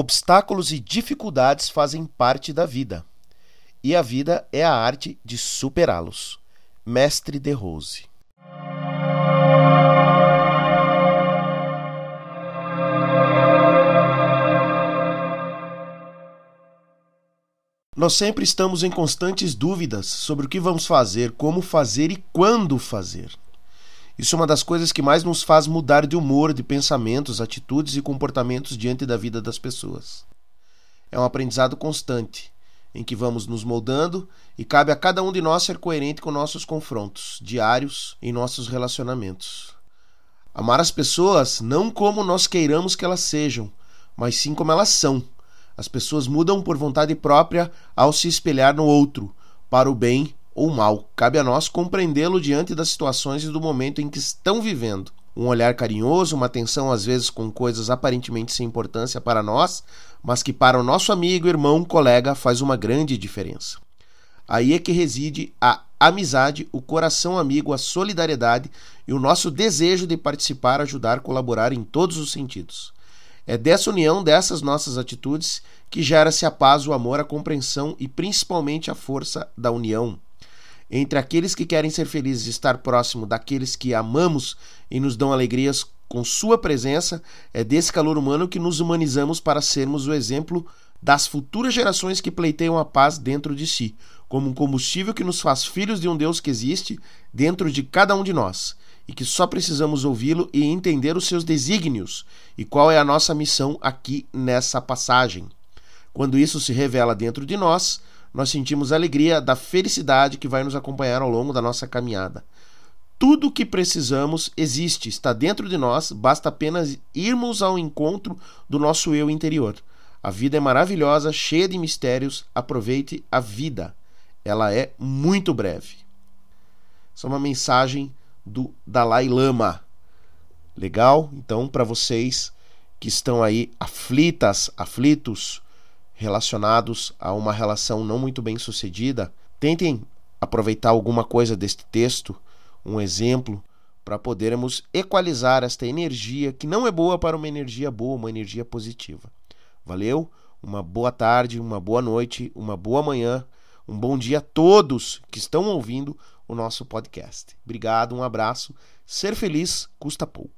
Obstáculos e dificuldades fazem parte da vida, e a vida é a arte de superá-los. Mestre de Rose. Nós sempre estamos em constantes dúvidas sobre o que vamos fazer, como fazer e quando fazer. Isso é uma das coisas que mais nos faz mudar de humor, de pensamentos, atitudes e comportamentos diante da vida das pessoas. É um aprendizado constante, em que vamos nos moldando e cabe a cada um de nós ser coerente com nossos confrontos diários em nossos relacionamentos. Amar as pessoas não como nós queiramos que elas sejam, mas sim como elas são. As pessoas mudam por vontade própria ao se espelhar no outro, para o bem ou mal. Cabe a nós compreendê-lo diante das situações e do momento em que estão vivendo. Um olhar carinhoso, uma atenção às vezes com coisas aparentemente sem importância para nós, mas que para o nosso amigo, irmão, colega faz uma grande diferença. Aí é que reside a amizade, o coração amigo, a solidariedade e o nosso desejo de participar, ajudar, colaborar em todos os sentidos. É dessa união, dessas nossas atitudes, que gera-se a paz, o amor, a compreensão e principalmente a força da união entre aqueles que querem ser felizes e estar próximo daqueles que amamos e nos dão alegrias com sua presença, é desse calor humano que nos humanizamos para sermos o exemplo das futuras gerações que pleiteiam a paz dentro de si, como um combustível que nos faz filhos de um Deus que existe dentro de cada um de nós e que só precisamos ouvi-lo e entender os seus desígnios e qual é a nossa missão aqui nessa passagem. Quando isso se revela dentro de nós, nós sentimos a alegria da felicidade que vai nos acompanhar ao longo da nossa caminhada. Tudo o que precisamos existe, está dentro de nós, basta apenas irmos ao encontro do nosso eu interior. A vida é maravilhosa, cheia de mistérios, aproveite a vida. Ela é muito breve. Essa é uma mensagem do Dalai Lama. Legal? Então, para vocês que estão aí aflitas, aflitos, relacionados a uma relação não muito bem sucedida, tentem aproveitar alguma coisa deste texto, um exemplo, para podermos equalizar esta energia que não é boa para uma energia boa, uma energia positiva. Valeu? Uma boa tarde, uma boa noite, uma boa manhã, um bom dia a todos que estão ouvindo o nosso podcast. Obrigado, um abraço. Ser feliz custa pouco.